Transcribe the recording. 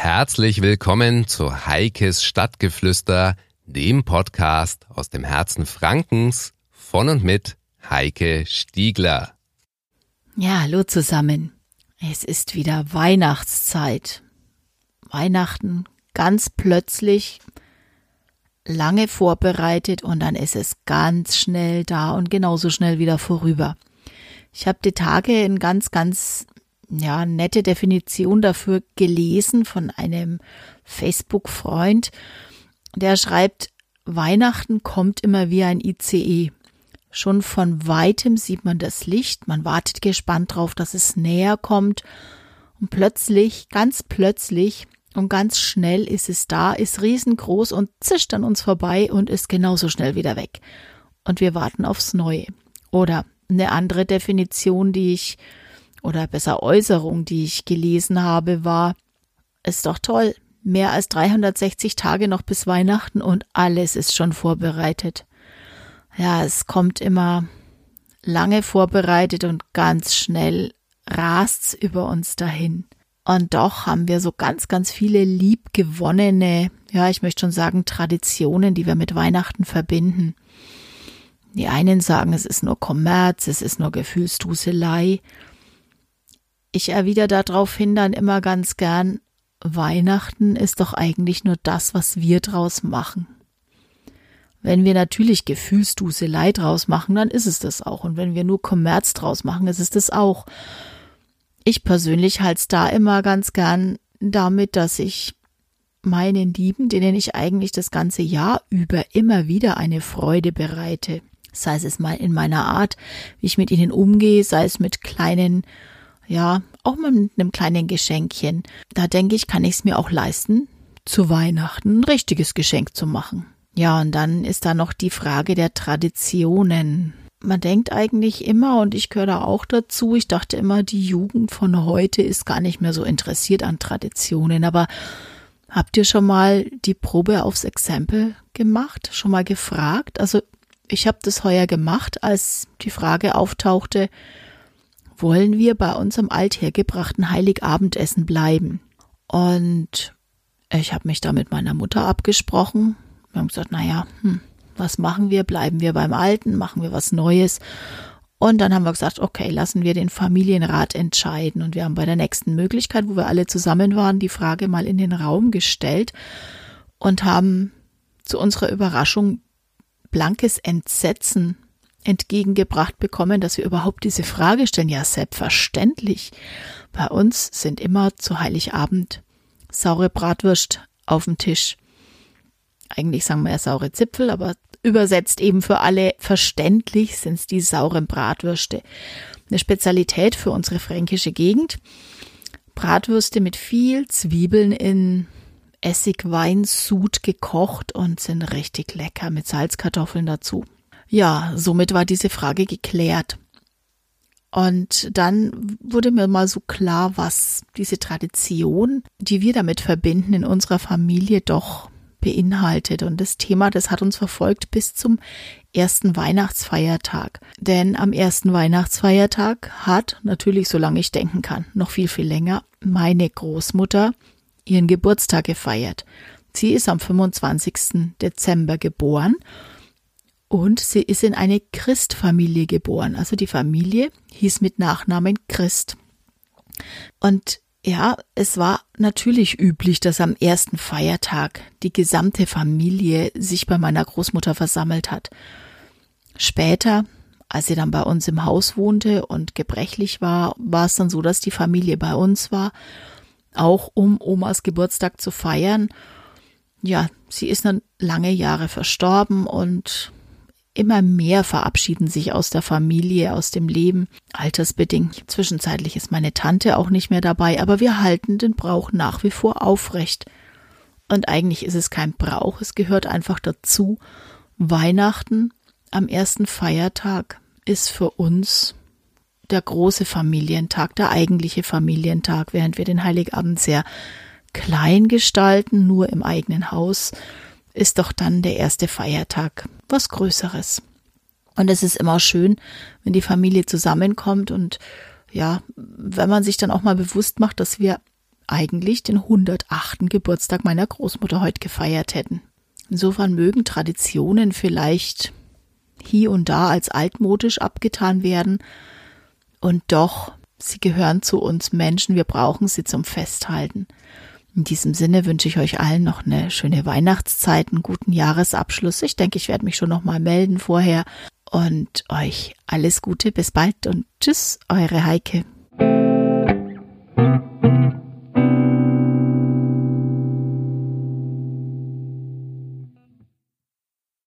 Herzlich willkommen zu Heikes Stadtgeflüster, dem Podcast aus dem Herzen Frankens von und mit Heike Stiegler. Ja, hallo zusammen. Es ist wieder Weihnachtszeit. Weihnachten ganz plötzlich, lange vorbereitet und dann ist es ganz schnell da und genauso schnell wieder vorüber. Ich habe die Tage in ganz, ganz ja, nette Definition dafür gelesen von einem Facebook-Freund. Der schreibt, Weihnachten kommt immer wie ein ICE. Schon von weitem sieht man das Licht, man wartet gespannt drauf, dass es näher kommt und plötzlich, ganz plötzlich und ganz schnell ist es da, ist riesengroß und zischt an uns vorbei und ist genauso schnell wieder weg. Und wir warten aufs Neue. Oder eine andere Definition, die ich oder besser Äußerung, die ich gelesen habe, war, ist doch toll, mehr als 360 Tage noch bis Weihnachten und alles ist schon vorbereitet. Ja, es kommt immer lange vorbereitet und ganz schnell rast's über uns dahin. Und doch haben wir so ganz, ganz viele liebgewonnene, ja, ich möchte schon sagen, Traditionen, die wir mit Weihnachten verbinden. Die einen sagen, es ist nur Kommerz, es ist nur Gefühlsduselei. Ich erwidere darauf hin dann immer ganz gern, Weihnachten ist doch eigentlich nur das, was wir draus machen. Wenn wir natürlich Gefühlsduselei draus machen, dann ist es das auch. Und wenn wir nur Kommerz draus machen, ist es das auch. Ich persönlich halte es da immer ganz gern damit, dass ich meinen Lieben, denen ich eigentlich das ganze Jahr über immer wieder eine Freude bereite. Sei es mal in meiner Art, wie ich mit ihnen umgehe, sei es mit kleinen ja, auch mit einem kleinen Geschenkchen. Da denke ich, kann ich es mir auch leisten, zu Weihnachten ein richtiges Geschenk zu machen. Ja, und dann ist da noch die Frage der Traditionen. Man denkt eigentlich immer, und ich gehöre da auch dazu, ich dachte immer, die Jugend von heute ist gar nicht mehr so interessiert an Traditionen, aber habt ihr schon mal die Probe aufs Exempel gemacht? Schon mal gefragt? Also ich habe das heuer gemacht, als die Frage auftauchte, wollen wir bei unserem althergebrachten Heiligabendessen bleiben. Und ich habe mich da mit meiner Mutter abgesprochen. Wir haben gesagt, naja, hm, was machen wir? Bleiben wir beim Alten? Machen wir was Neues? Und dann haben wir gesagt, okay, lassen wir den Familienrat entscheiden. Und wir haben bei der nächsten Möglichkeit, wo wir alle zusammen waren, die Frage mal in den Raum gestellt und haben zu unserer Überraschung blankes Entsetzen entgegengebracht bekommen, dass wir überhaupt diese Frage stellen. Ja, selbstverständlich. Bei uns sind immer zu Heiligabend saure Bratwürst auf dem Tisch. Eigentlich sagen wir ja saure Zipfel, aber übersetzt eben für alle verständlich sind es die sauren Bratwürste. Eine Spezialität für unsere fränkische Gegend. Bratwürste mit viel Zwiebeln in Essigweinsud gekocht und sind richtig lecker mit Salzkartoffeln dazu. Ja, somit war diese Frage geklärt. Und dann wurde mir mal so klar, was diese Tradition, die wir damit verbinden, in unserer Familie doch beinhaltet. Und das Thema, das hat uns verfolgt bis zum ersten Weihnachtsfeiertag. Denn am ersten Weihnachtsfeiertag hat, natürlich solange ich denken kann, noch viel, viel länger, meine Großmutter ihren Geburtstag gefeiert. Sie ist am 25. Dezember geboren und sie ist in eine Christfamilie geboren. Also die Familie hieß mit Nachnamen Christ. Und ja, es war natürlich üblich, dass am ersten Feiertag die gesamte Familie sich bei meiner Großmutter versammelt hat. Später, als sie dann bei uns im Haus wohnte und gebrechlich war, war es dann so, dass die Familie bei uns war, auch um Omas Geburtstag zu feiern. Ja, sie ist dann lange Jahre verstorben und Immer mehr verabschieden sich aus der Familie, aus dem Leben, altersbedingt. Zwischenzeitlich ist meine Tante auch nicht mehr dabei, aber wir halten den Brauch nach wie vor aufrecht. Und eigentlich ist es kein Brauch, es gehört einfach dazu. Weihnachten am ersten Feiertag ist für uns der große Familientag, der eigentliche Familientag, während wir den Heiligabend sehr klein gestalten, nur im eigenen Haus ist doch dann der erste Feiertag was Größeres. Und es ist immer schön, wenn die Familie zusammenkommt und ja, wenn man sich dann auch mal bewusst macht, dass wir eigentlich den 108. Geburtstag meiner Großmutter heute gefeiert hätten. Insofern mögen Traditionen vielleicht hier und da als altmodisch abgetan werden und doch, sie gehören zu uns Menschen, wir brauchen sie zum Festhalten. In diesem Sinne wünsche ich euch allen noch eine schöne Weihnachtszeit, einen guten Jahresabschluss. Ich denke, ich werde mich schon noch mal melden vorher und euch alles Gute, bis bald und tschüss, eure Heike.